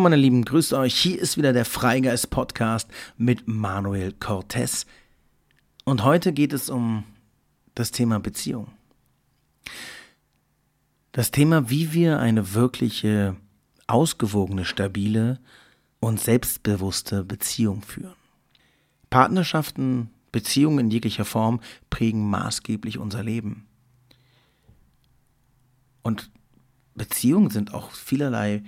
Meine Lieben, grüßt euch. Hier ist wieder der Freigeist Podcast mit Manuel Cortez. Und heute geht es um das Thema Beziehung. Das Thema, wie wir eine wirkliche, ausgewogene, stabile und selbstbewusste Beziehung führen. Partnerschaften, Beziehungen in jeglicher Form prägen maßgeblich unser Leben. Und Beziehungen sind auch vielerlei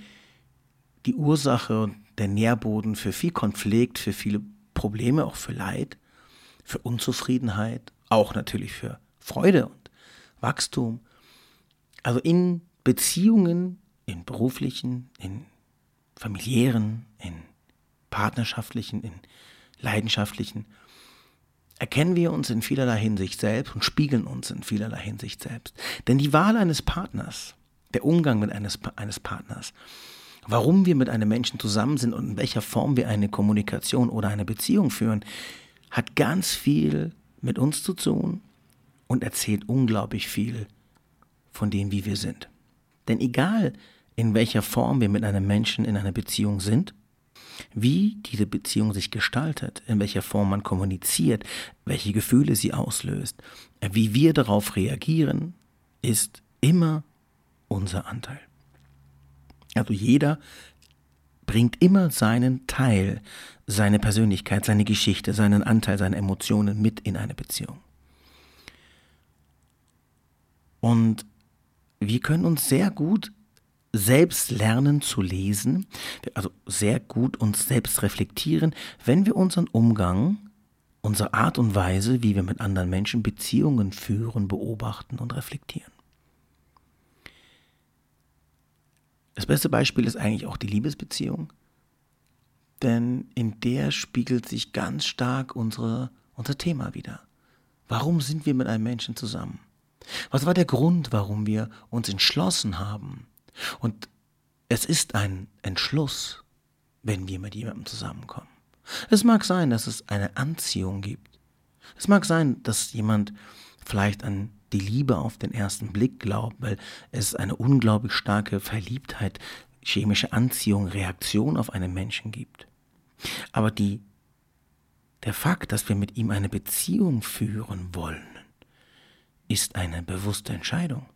die Ursache und der Nährboden für viel Konflikt, für viele Probleme, auch für Leid, für Unzufriedenheit, auch natürlich für Freude und Wachstum. Also in Beziehungen, in beruflichen, in familiären, in partnerschaftlichen, in leidenschaftlichen, erkennen wir uns in vielerlei Hinsicht selbst und spiegeln uns in vielerlei Hinsicht selbst. Denn die Wahl eines Partners, der Umgang mit eines, eines Partners, Warum wir mit einem Menschen zusammen sind und in welcher Form wir eine Kommunikation oder eine Beziehung führen, hat ganz viel mit uns zu tun und erzählt unglaublich viel von dem, wie wir sind. Denn egal, in welcher Form wir mit einem Menschen in einer Beziehung sind, wie diese Beziehung sich gestaltet, in welcher Form man kommuniziert, welche Gefühle sie auslöst, wie wir darauf reagieren, ist immer unser Anteil. Also jeder bringt immer seinen Teil, seine Persönlichkeit, seine Geschichte, seinen Anteil, seine Emotionen mit in eine Beziehung. Und wir können uns sehr gut selbst lernen zu lesen, also sehr gut uns selbst reflektieren, wenn wir unseren Umgang, unsere Art und Weise, wie wir mit anderen Menschen Beziehungen führen, beobachten und reflektieren. Das beste Beispiel ist eigentlich auch die Liebesbeziehung, denn in der spiegelt sich ganz stark unsere, unser Thema wieder. Warum sind wir mit einem Menschen zusammen? Was war der Grund, warum wir uns entschlossen haben? Und es ist ein Entschluss, wenn wir mit jemandem zusammenkommen. Es mag sein, dass es eine Anziehung gibt. Es mag sein, dass jemand vielleicht an die Liebe auf den ersten Blick glaubt, weil es eine unglaublich starke Verliebtheit, chemische Anziehung, Reaktion auf einen Menschen gibt. Aber die, der Fakt, dass wir mit ihm eine Beziehung führen wollen, ist eine bewusste Entscheidung.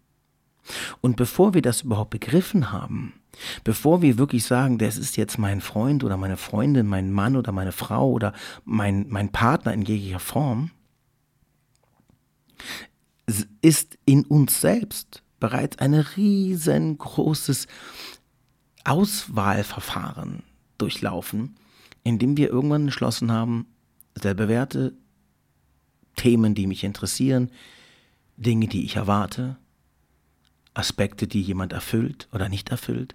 Und bevor wir das überhaupt begriffen haben, bevor wir wirklich sagen, das ist jetzt mein Freund oder meine Freundin, mein Mann oder meine Frau oder mein, mein Partner in jeglicher Form, ist in uns selbst bereits ein riesengroßes Auswahlverfahren durchlaufen, in dem wir irgendwann entschlossen haben, selbe Werte, Themen, die mich interessieren, Dinge, die ich erwarte, Aspekte, die jemand erfüllt oder nicht erfüllt.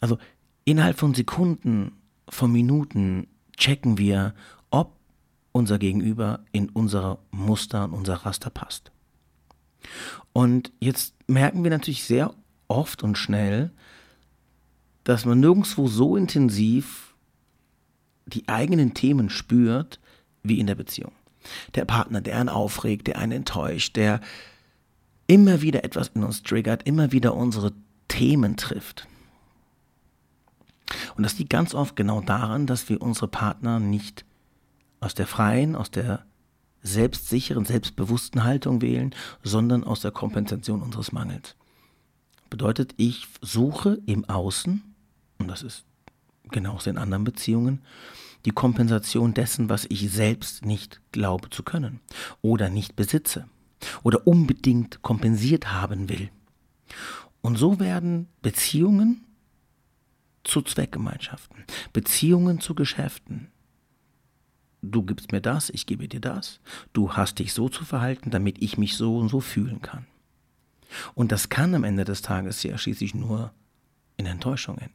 Also innerhalb von Sekunden, von Minuten checken wir, ob unser Gegenüber in unser Muster und unser Raster passt. Und jetzt merken wir natürlich sehr oft und schnell, dass man nirgendwo so intensiv die eigenen Themen spürt wie in der Beziehung. Der Partner, der einen aufregt, der einen enttäuscht, der immer wieder etwas in uns triggert, immer wieder unsere Themen trifft. Und das liegt ganz oft genau daran, dass wir unsere Partner nicht aus der freien, aus der selbstsicheren, selbstbewussten Haltung wählen, sondern aus der Kompensation unseres Mangels. Bedeutet, ich suche im Außen, und das ist genauso in anderen Beziehungen, die Kompensation dessen, was ich selbst nicht glaube zu können oder nicht besitze oder unbedingt kompensiert haben will. Und so werden Beziehungen zu Zweckgemeinschaften, Beziehungen zu Geschäften, du gibst mir das, ich gebe dir das. Du hast dich so zu verhalten, damit ich mich so und so fühlen kann. Und das kann am Ende des Tages ja schließlich nur in Enttäuschung enden.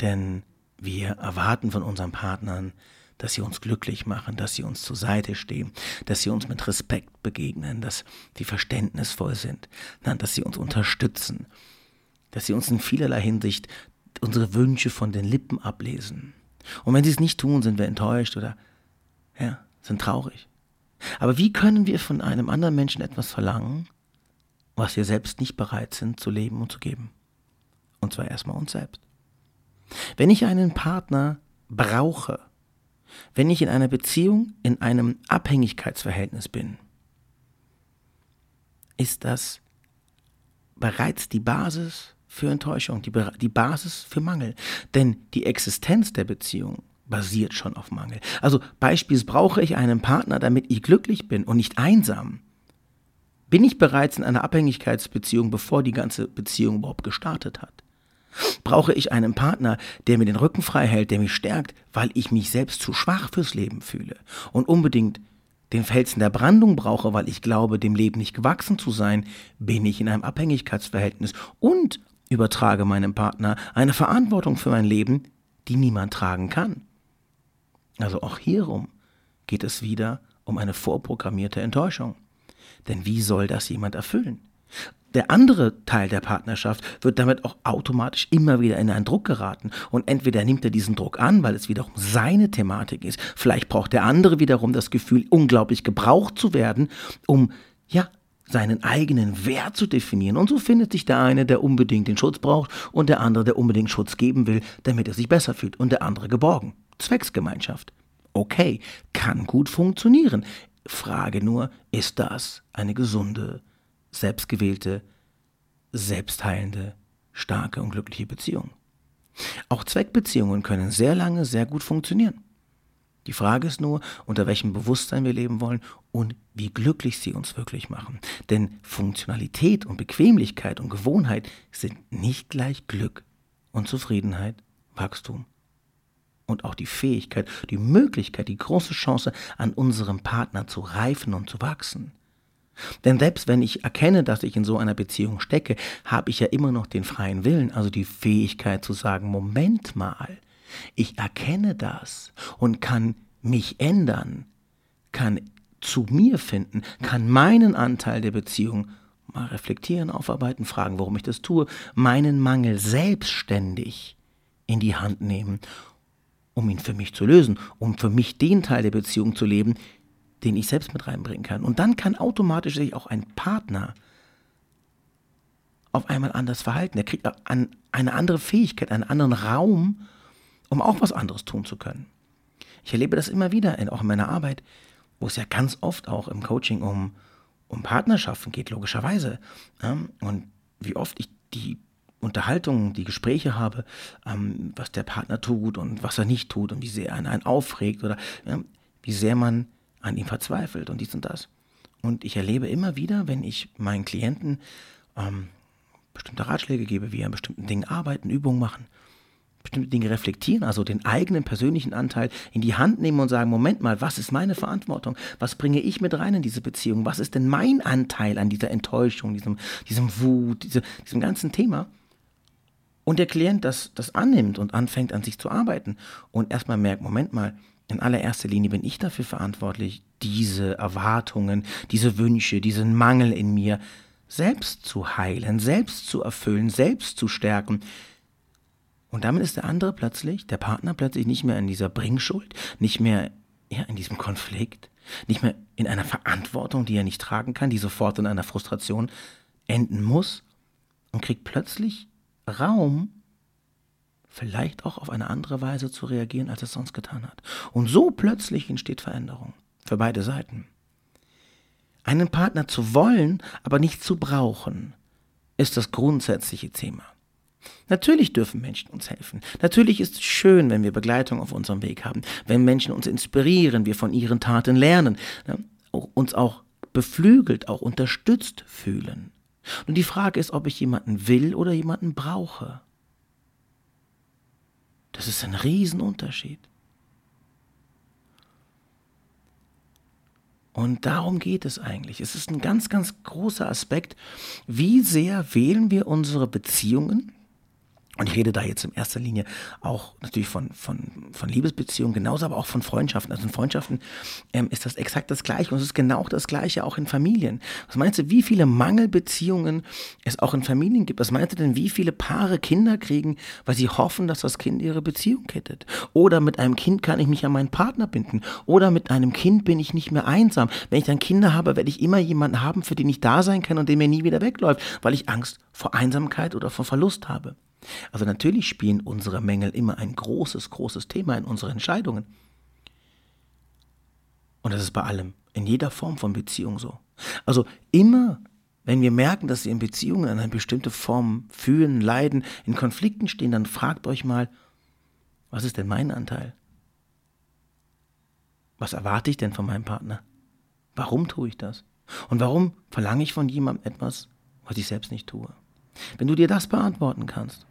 Denn wir erwarten von unseren Partnern, dass sie uns glücklich machen, dass sie uns zur Seite stehen, dass sie uns mit Respekt begegnen, dass sie verständnisvoll sind, dass sie uns unterstützen, dass sie uns in vielerlei Hinsicht unsere Wünsche von den Lippen ablesen. Und wenn sie es nicht tun, sind wir enttäuscht oder ja, sind traurig. Aber wie können wir von einem anderen Menschen etwas verlangen, was wir selbst nicht bereit sind zu leben und zu geben? Und zwar erstmal uns selbst. Wenn ich einen Partner brauche, wenn ich in einer Beziehung, in einem Abhängigkeitsverhältnis bin, ist das bereits die Basis für Enttäuschung, die, die Basis für Mangel. Denn die Existenz der Beziehung basiert schon auf Mangel. Also beispielsweise brauche ich einen Partner, damit ich glücklich bin und nicht einsam. Bin ich bereits in einer Abhängigkeitsbeziehung, bevor die ganze Beziehung überhaupt gestartet hat? Brauche ich einen Partner, der mir den Rücken frei hält, der mich stärkt, weil ich mich selbst zu schwach fürs Leben fühle und unbedingt den Felsen der Brandung brauche, weil ich glaube, dem Leben nicht gewachsen zu sein, bin ich in einem Abhängigkeitsverhältnis und übertrage meinem Partner eine Verantwortung für mein Leben, die niemand tragen kann. Also auch hierum geht es wieder um eine vorprogrammierte Enttäuschung. Denn wie soll das jemand erfüllen? Der andere Teil der Partnerschaft wird damit auch automatisch immer wieder in einen Druck geraten. Und entweder nimmt er diesen Druck an, weil es wiederum seine Thematik ist. Vielleicht braucht der andere wiederum das Gefühl, unglaublich gebraucht zu werden, um, ja, seinen eigenen Wert zu definieren. Und so findet sich der eine, der unbedingt den Schutz braucht, und der andere, der unbedingt Schutz geben will, damit er sich besser fühlt, und der andere geborgen. Zwecksgemeinschaft. Okay, kann gut funktionieren. Frage nur, ist das eine gesunde, selbstgewählte, selbstheilende, starke und glückliche Beziehung? Auch Zweckbeziehungen können sehr lange sehr gut funktionieren. Die Frage ist nur, unter welchem Bewusstsein wir leben wollen und wie glücklich sie uns wirklich machen. Denn Funktionalität und Bequemlichkeit und Gewohnheit sind nicht gleich Glück und Zufriedenheit, Wachstum und auch die Fähigkeit, die Möglichkeit, die große Chance, an unserem Partner zu reifen und zu wachsen. Denn selbst wenn ich erkenne, dass ich in so einer Beziehung stecke, habe ich ja immer noch den freien Willen, also die Fähigkeit zu sagen, Moment mal, ich erkenne das und kann mich ändern, kann zu mir finden, kann meinen Anteil der Beziehung mal reflektieren, aufarbeiten, fragen, warum ich das tue, meinen Mangel selbstständig in die Hand nehmen um ihn für mich zu lösen, um für mich den Teil der Beziehung zu leben, den ich selbst mit reinbringen kann. Und dann kann automatisch sich auch ein Partner auf einmal anders verhalten. Er kriegt eine andere Fähigkeit, einen anderen Raum, um auch was anderes tun zu können. Ich erlebe das immer wieder, auch in meiner Arbeit, wo es ja ganz oft auch im Coaching um, um Partnerschaften geht, logischerweise. Und wie oft ich die Unterhaltungen, die Gespräche habe, ähm, was der Partner tut und was er nicht tut und wie sehr er einen aufregt oder ja, wie sehr man an ihm verzweifelt und dies und das. Und ich erlebe immer wieder, wenn ich meinen Klienten ähm, bestimmte Ratschläge gebe, wie er an bestimmten Dingen arbeiten, Übungen machen, bestimmte Dinge reflektieren, also den eigenen persönlichen Anteil in die Hand nehmen und sagen, Moment mal, was ist meine Verantwortung? Was bringe ich mit rein in diese Beziehung? Was ist denn mein Anteil an dieser Enttäuschung, diesem, diesem Wut, diese, diesem ganzen Thema? Und der Klient das, das annimmt und anfängt an sich zu arbeiten und erstmal merkt, Moment mal, in allererster Linie bin ich dafür verantwortlich, diese Erwartungen, diese Wünsche, diesen Mangel in mir selbst zu heilen, selbst zu erfüllen, selbst zu stärken. Und damit ist der andere plötzlich, der Partner plötzlich nicht mehr in dieser Bringschuld, nicht mehr ja, in diesem Konflikt, nicht mehr in einer Verantwortung, die er nicht tragen kann, die sofort in einer Frustration enden muss und kriegt plötzlich Raum, vielleicht auch auf eine andere Weise zu reagieren, als es sonst getan hat. Und so plötzlich entsteht Veränderung für beide Seiten. Einen Partner zu wollen, aber nicht zu brauchen, ist das grundsätzliche Thema. Natürlich dürfen Menschen uns helfen. Natürlich ist es schön, wenn wir Begleitung auf unserem Weg haben, wenn Menschen uns inspirieren, wir von ihren Taten lernen, ne, uns auch beflügelt, auch unterstützt fühlen. Und die Frage ist, ob ich jemanden will oder jemanden brauche. Das ist ein Riesenunterschied. Und darum geht es eigentlich. Es ist ein ganz, ganz großer Aspekt, wie sehr wählen wir unsere Beziehungen und ich rede da jetzt in erster Linie auch natürlich von, von, von Liebesbeziehungen, genauso aber auch von Freundschaften. Also in Freundschaften ähm, ist das exakt das Gleiche und es ist genau das Gleiche auch in Familien. Was meinst du, wie viele Mangelbeziehungen es auch in Familien gibt? Was meinst du denn, wie viele Paare Kinder kriegen, weil sie hoffen, dass das Kind ihre Beziehung kettet? Oder mit einem Kind kann ich mich an meinen Partner binden? Oder mit einem Kind bin ich nicht mehr einsam? Wenn ich dann Kinder habe, werde ich immer jemanden haben, für den ich da sein kann und der mir nie wieder wegläuft, weil ich Angst vor Einsamkeit oder vor Verlust habe. Also natürlich spielen unsere Mängel immer ein großes, großes Thema in unseren Entscheidungen. Und das ist bei allem, in jeder Form von Beziehung so. Also immer, wenn wir merken, dass ihr in Beziehungen an eine bestimmte Form fühlen, leiden, in Konflikten stehen, dann fragt euch mal, was ist denn mein Anteil? Was erwarte ich denn von meinem Partner? Warum tue ich das? Und warum verlange ich von jemandem etwas, was ich selbst nicht tue? Wenn du dir das beantworten kannst,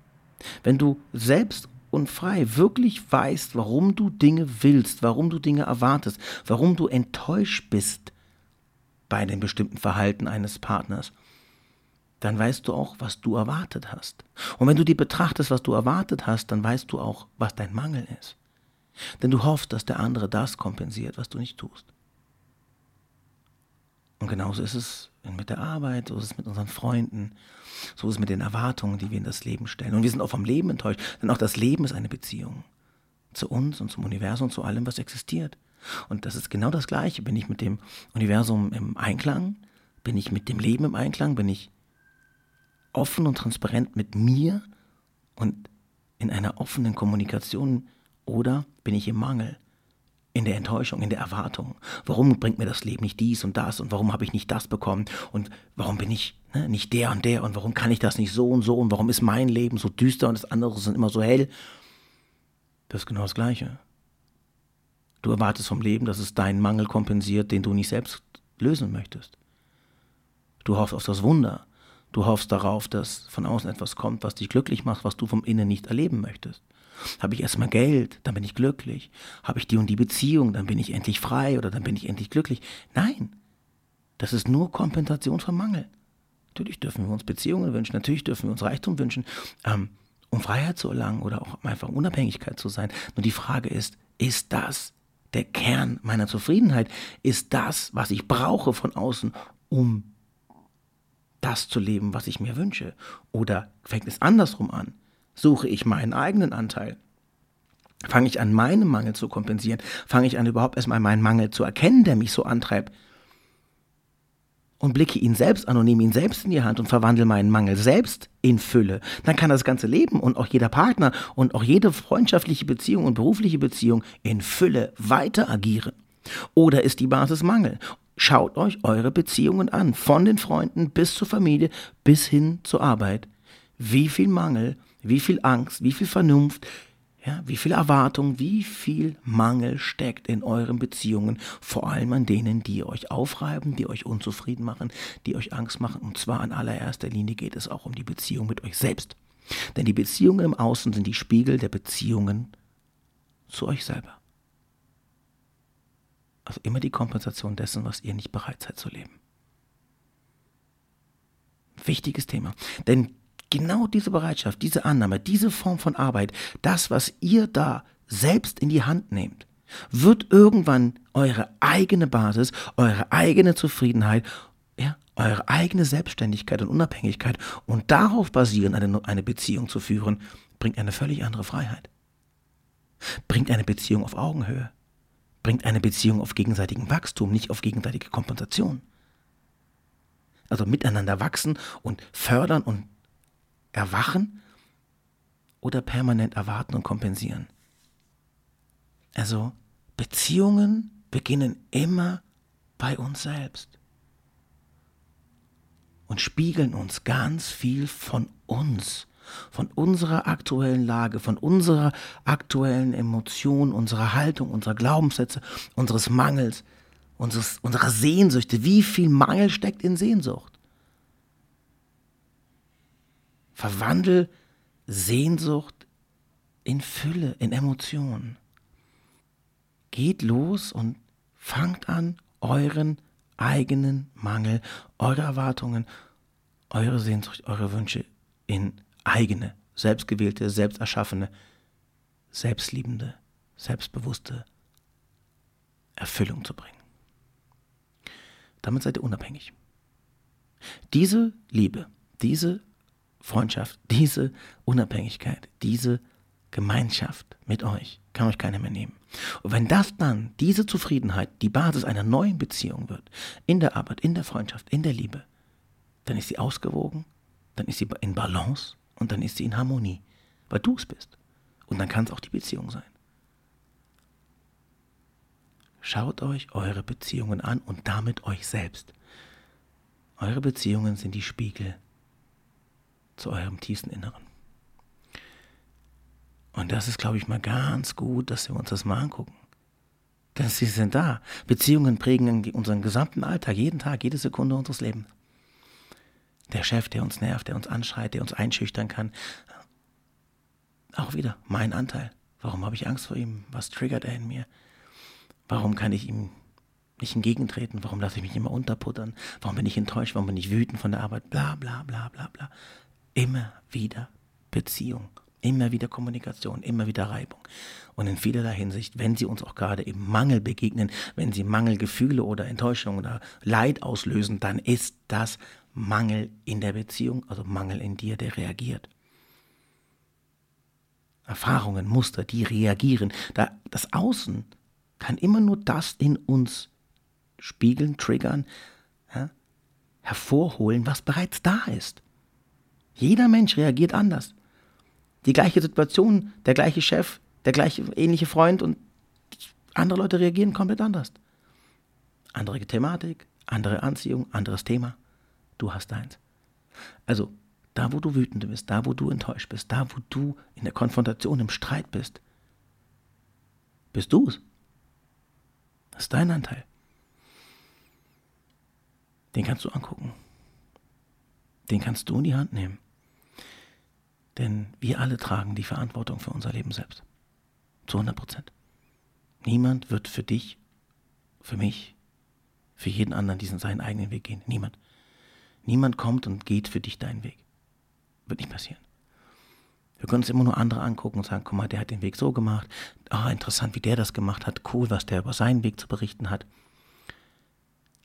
wenn du selbst und frei wirklich weißt, warum du Dinge willst, warum du Dinge erwartest, warum du enttäuscht bist bei einem bestimmten Verhalten eines Partners, dann weißt du auch, was du erwartet hast. Und wenn du dir betrachtest, was du erwartet hast, dann weißt du auch, was dein Mangel ist. Denn du hoffst, dass der andere das kompensiert, was du nicht tust. Und genauso ist es mit der Arbeit, so ist es mit unseren Freunden, so ist es mit den Erwartungen, die wir in das Leben stellen. Und wir sind auch vom Leben enttäuscht, denn auch das Leben ist eine Beziehung zu uns und zum Universum, zu allem, was existiert. Und das ist genau das Gleiche. Bin ich mit dem Universum im Einklang? Bin ich mit dem Leben im Einklang? Bin ich offen und transparent mit mir und in einer offenen Kommunikation? Oder bin ich im Mangel? In der Enttäuschung, in der Erwartung. Warum bringt mir das Leben nicht dies und das und warum habe ich nicht das bekommen und warum bin ich ne, nicht der und der und warum kann ich das nicht so und so und warum ist mein Leben so düster und das andere ist immer so hell? Das ist genau das Gleiche. Du erwartest vom Leben, dass es deinen Mangel kompensiert, den du nicht selbst lösen möchtest. Du hoffst auf das Wunder. Du hoffst darauf, dass von außen etwas kommt, was dich glücklich macht, was du vom Innen nicht erleben möchtest. Habe ich erstmal Geld, dann bin ich glücklich. Habe ich die und die Beziehung, dann bin ich endlich frei oder dann bin ich endlich glücklich. Nein, das ist nur Kompensation vom Mangel. Natürlich dürfen wir uns Beziehungen wünschen, natürlich dürfen wir uns Reichtum wünschen, ähm, um Freiheit zu erlangen oder auch einfach Unabhängigkeit zu sein. Nur die Frage ist, ist das der Kern meiner Zufriedenheit? Ist das, was ich brauche von außen, um das zu leben, was ich mir wünsche? Oder fängt es andersrum an? Suche ich meinen eigenen Anteil? Fange ich an, meinen Mangel zu kompensieren? Fange ich an, überhaupt erstmal meinen Mangel zu erkennen, der mich so antreibt? Und blicke ihn selbst an und nehme ihn selbst in die Hand und verwandle meinen Mangel selbst in Fülle. Dann kann das ganze Leben und auch jeder Partner und auch jede freundschaftliche Beziehung und berufliche Beziehung in Fülle weiter agieren. Oder ist die Basis Mangel? Schaut euch eure Beziehungen an, von den Freunden bis zur Familie bis hin zur Arbeit. Wie viel Mangel wie viel Angst, wie viel Vernunft, ja, wie viel Erwartung, wie viel Mangel steckt in euren Beziehungen, vor allem an denen, die euch aufreiben, die euch unzufrieden machen, die euch Angst machen. Und zwar an allererster Linie geht es auch um die Beziehung mit euch selbst. Denn die Beziehungen im Außen sind die Spiegel der Beziehungen zu euch selber. Also immer die Kompensation dessen, was ihr nicht bereit seid zu leben. Wichtiges Thema. Denn genau diese Bereitschaft, diese Annahme, diese Form von Arbeit, das, was ihr da selbst in die Hand nehmt, wird irgendwann eure eigene Basis, eure eigene Zufriedenheit, ja, eure eigene Selbstständigkeit und Unabhängigkeit und darauf basierend eine, eine Beziehung zu führen, bringt eine völlig andere Freiheit. Bringt eine Beziehung auf Augenhöhe. Bringt eine Beziehung auf gegenseitigen Wachstum, nicht auf gegenseitige Kompensation. Also miteinander wachsen und fördern und erwachen oder permanent erwarten und kompensieren. Also Beziehungen beginnen immer bei uns selbst und spiegeln uns ganz viel von uns, von unserer aktuellen Lage, von unserer aktuellen Emotion, unserer Haltung, unserer Glaubenssätze, unseres Mangels, unseres, unserer Sehnsüchte. Wie viel Mangel steckt in Sehnsucht? Verwandel Sehnsucht in Fülle, in Emotionen. Geht los und fangt an, euren eigenen Mangel, eure Erwartungen, eure Sehnsucht, eure Wünsche in eigene, selbstgewählte, selbsterschaffene, selbstliebende, selbstbewusste Erfüllung zu bringen. Damit seid ihr unabhängig. Diese Liebe, diese Freundschaft, diese Unabhängigkeit, diese Gemeinschaft mit euch kann euch keiner mehr nehmen. Und wenn das dann, diese Zufriedenheit, die Basis einer neuen Beziehung wird, in der Arbeit, in der Freundschaft, in der Liebe, dann ist sie ausgewogen, dann ist sie in Balance Und dann ist sie in Harmonie, weil du es bist. Und dann kann es auch die Beziehung sein. Schaut euch eure Beziehungen an und damit euch selbst. Eure Beziehungen sind die Spiegel zu eurem tiefsten Inneren. Und das ist, glaube ich, mal ganz gut, dass wir uns das mal angucken. Denn sie sind da. Beziehungen prägen unseren gesamten Alltag, jeden Tag, jede Sekunde unseres Lebens. Der Chef, der uns nervt, der uns anschreit, der uns einschüchtern kann. Auch wieder mein Anteil. Warum habe ich Angst vor ihm? Was triggert er in mir? Warum kann ich ihm nicht entgegentreten? Warum lasse ich mich immer unterputtern? Warum bin ich enttäuscht? Warum bin ich wütend von der Arbeit? Bla bla bla bla bla. Immer wieder Beziehung. Immer wieder Kommunikation, immer wieder Reibung. Und in vielerlei Hinsicht, wenn sie uns auch gerade im Mangel begegnen, wenn sie Mangelgefühle oder Enttäuschung oder Leid auslösen, dann ist das Mangel in der Beziehung, also Mangel in dir, der reagiert. Erfahrungen, Muster, die reagieren. das Außen kann immer nur das in uns spiegeln, triggern, ja, hervorholen, was bereits da ist. Jeder Mensch reagiert anders. Die gleiche Situation, der gleiche Chef, der gleiche ähnliche Freund und andere Leute reagieren komplett anders. Andere Thematik, andere Anziehung, anderes Thema. Du hast deins. Also, da wo du wütend bist, da wo du enttäuscht bist, da wo du in der Konfrontation, im Streit bist, bist du es. Das ist dein Anteil. Den kannst du angucken. Den kannst du in die Hand nehmen. Denn wir alle tragen die Verantwortung für unser Leben selbst. Zu 100 Prozent. Niemand wird für dich, für mich, für jeden anderen diesen seinen eigenen Weg gehen. Niemand. Niemand kommt und geht für dich deinen Weg. Wird nicht passieren. Wir können uns immer nur andere angucken und sagen, guck mal, der hat den Weg so gemacht. Ah, interessant, wie der das gemacht hat. Cool, was der über seinen Weg zu berichten hat.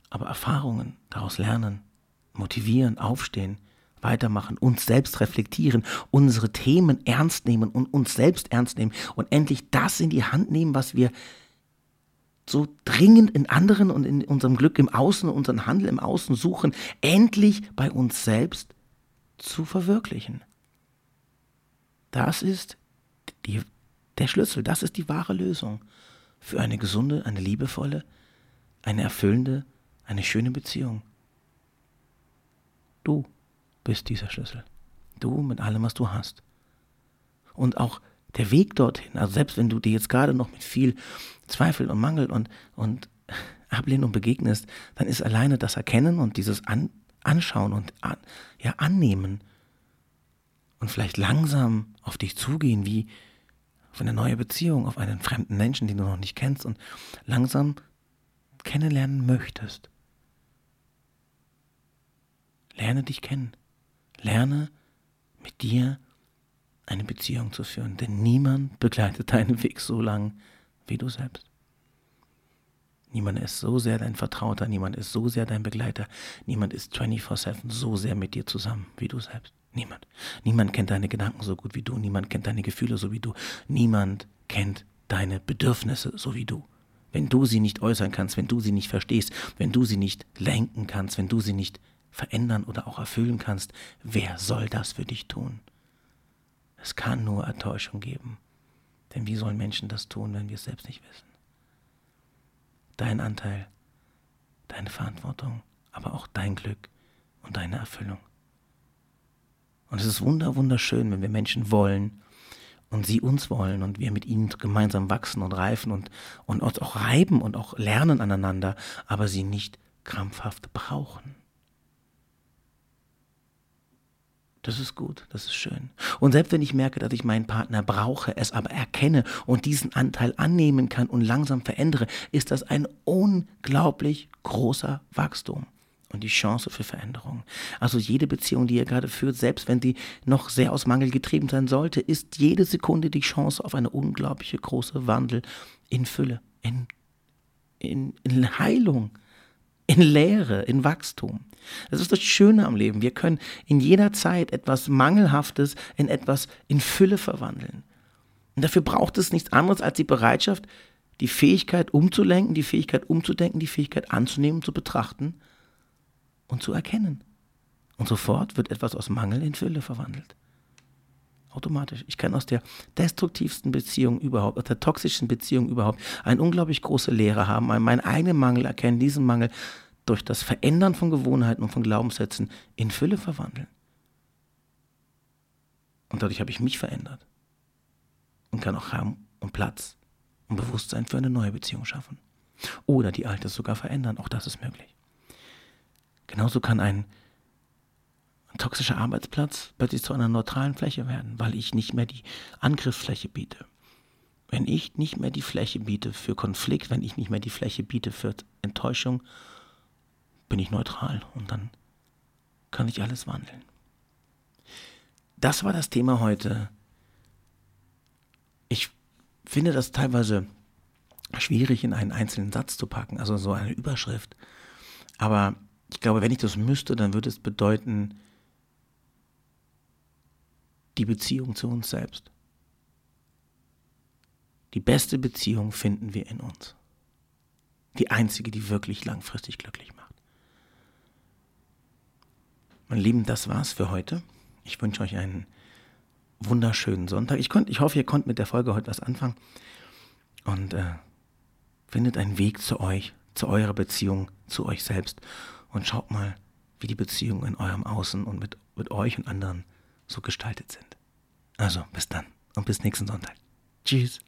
Aber Erfahrungen, daraus lernen, motivieren, aufstehen, weitermachen, uns selbst reflektieren, unsere Themen ernst nehmen und uns selbst ernst nehmen und endlich das in die Hand nehmen, was wir so dringend in anderen und in unserem Glück im Außen, unseren Handel im Außen suchen, endlich bei uns selbst zu verwirklichen. Das ist die, der Schlüssel, das ist die wahre Lösung für eine gesunde, eine liebevolle, eine erfüllende, eine schöne Beziehung. Du bist dieser Schlüssel. Du mit allem, was du hast. Und auch der Weg dorthin, also selbst wenn du dir jetzt gerade noch mit viel Zweifel und Mangel und, und Ablehnung begegnest, dann ist alleine das Erkennen und dieses An Anschauen und an, ja, Annehmen und vielleicht langsam auf dich zugehen, wie auf eine neue Beziehung, auf einen fremden Menschen, den du noch nicht kennst und langsam kennenlernen möchtest. Lerne dich kennen. Lerne mit dir eine Beziehung zu führen, denn niemand begleitet deinen Weg so lang wie du selbst. Niemand ist so sehr dein Vertrauter, niemand ist so sehr dein Begleiter, niemand ist 24/7 so sehr mit dir zusammen wie du selbst. Niemand. Niemand kennt deine Gedanken so gut wie du, niemand kennt deine Gefühle so wie du, niemand kennt deine Bedürfnisse so wie du. Wenn du sie nicht äußern kannst, wenn du sie nicht verstehst, wenn du sie nicht lenken kannst, wenn du sie nicht verändern oder auch erfüllen kannst, wer soll das für dich tun? Es kann nur Enttäuschung geben. Denn wie sollen Menschen das tun, wenn wir es selbst nicht wissen? Dein Anteil, deine Verantwortung, aber auch dein Glück und deine Erfüllung. Und es ist wunder, wunderschön, wenn wir Menschen wollen und sie uns wollen und wir mit ihnen gemeinsam wachsen und reifen und, und uns auch reiben und auch lernen aneinander, aber sie nicht krampfhaft brauchen. Das ist gut, das ist schön. Und selbst wenn ich merke, dass ich meinen Partner brauche, es aber erkenne und diesen Anteil annehmen kann und langsam verändere, ist das ein unglaublich großer Wachstum und die Chance für Veränderung. Also jede Beziehung, die ihr gerade führt, selbst wenn die noch sehr aus Mangel getrieben sein sollte, ist jede Sekunde die Chance auf eine unglaubliche große Wandel in Fülle, in, in, in Heilung in Lehre, in Wachstum. Das ist das Schöne am Leben. Wir können in jeder Zeit etwas Mangelhaftes in etwas in Fülle verwandeln. Und dafür braucht es nichts anderes als die Bereitschaft, die Fähigkeit umzulenken, die Fähigkeit umzudenken, die Fähigkeit anzunehmen, zu betrachten und zu erkennen. Und sofort wird etwas aus Mangel in Fülle verwandelt. Automatisch. Ich kann aus der destruktivsten Beziehung überhaupt, aus der toxischsten Beziehung überhaupt, eine unglaublich große Lehre haben, meinen eigenen Mangel erkennen, diesen Mangel durch das Verändern von Gewohnheiten und von Glaubenssätzen in Fülle verwandeln. Und dadurch habe ich mich verändert und kann auch Raum und Platz und Bewusstsein für eine neue Beziehung schaffen. Oder die alte sogar verändern, auch das ist möglich. Genauso kann ein toxischer Arbeitsplatz plötzlich zu einer neutralen Fläche werden, weil ich nicht mehr die Angriffsfläche biete. Wenn ich nicht mehr die Fläche biete für Konflikt, wenn ich nicht mehr die Fläche biete für Enttäuschung, bin ich neutral und dann kann ich alles wandeln. Das war das Thema heute. Ich finde das teilweise schwierig in einen einzelnen Satz zu packen, also so eine Überschrift. Aber ich glaube, wenn ich das müsste, dann würde es bedeuten, die Beziehung zu uns selbst. Die beste Beziehung finden wir in uns. Die einzige, die wirklich langfristig glücklich macht. Meine Lieben, das war's für heute. Ich wünsche euch einen wunderschönen Sonntag. Ich, konnt, ich hoffe, ihr konntet mit der Folge heute was anfangen und äh, findet einen Weg zu euch, zu eurer Beziehung, zu euch selbst und schaut mal, wie die Beziehung in eurem Außen und mit, mit euch und anderen so gestaltet sind. Also, bis dann und bis nächsten Sonntag. Tschüss.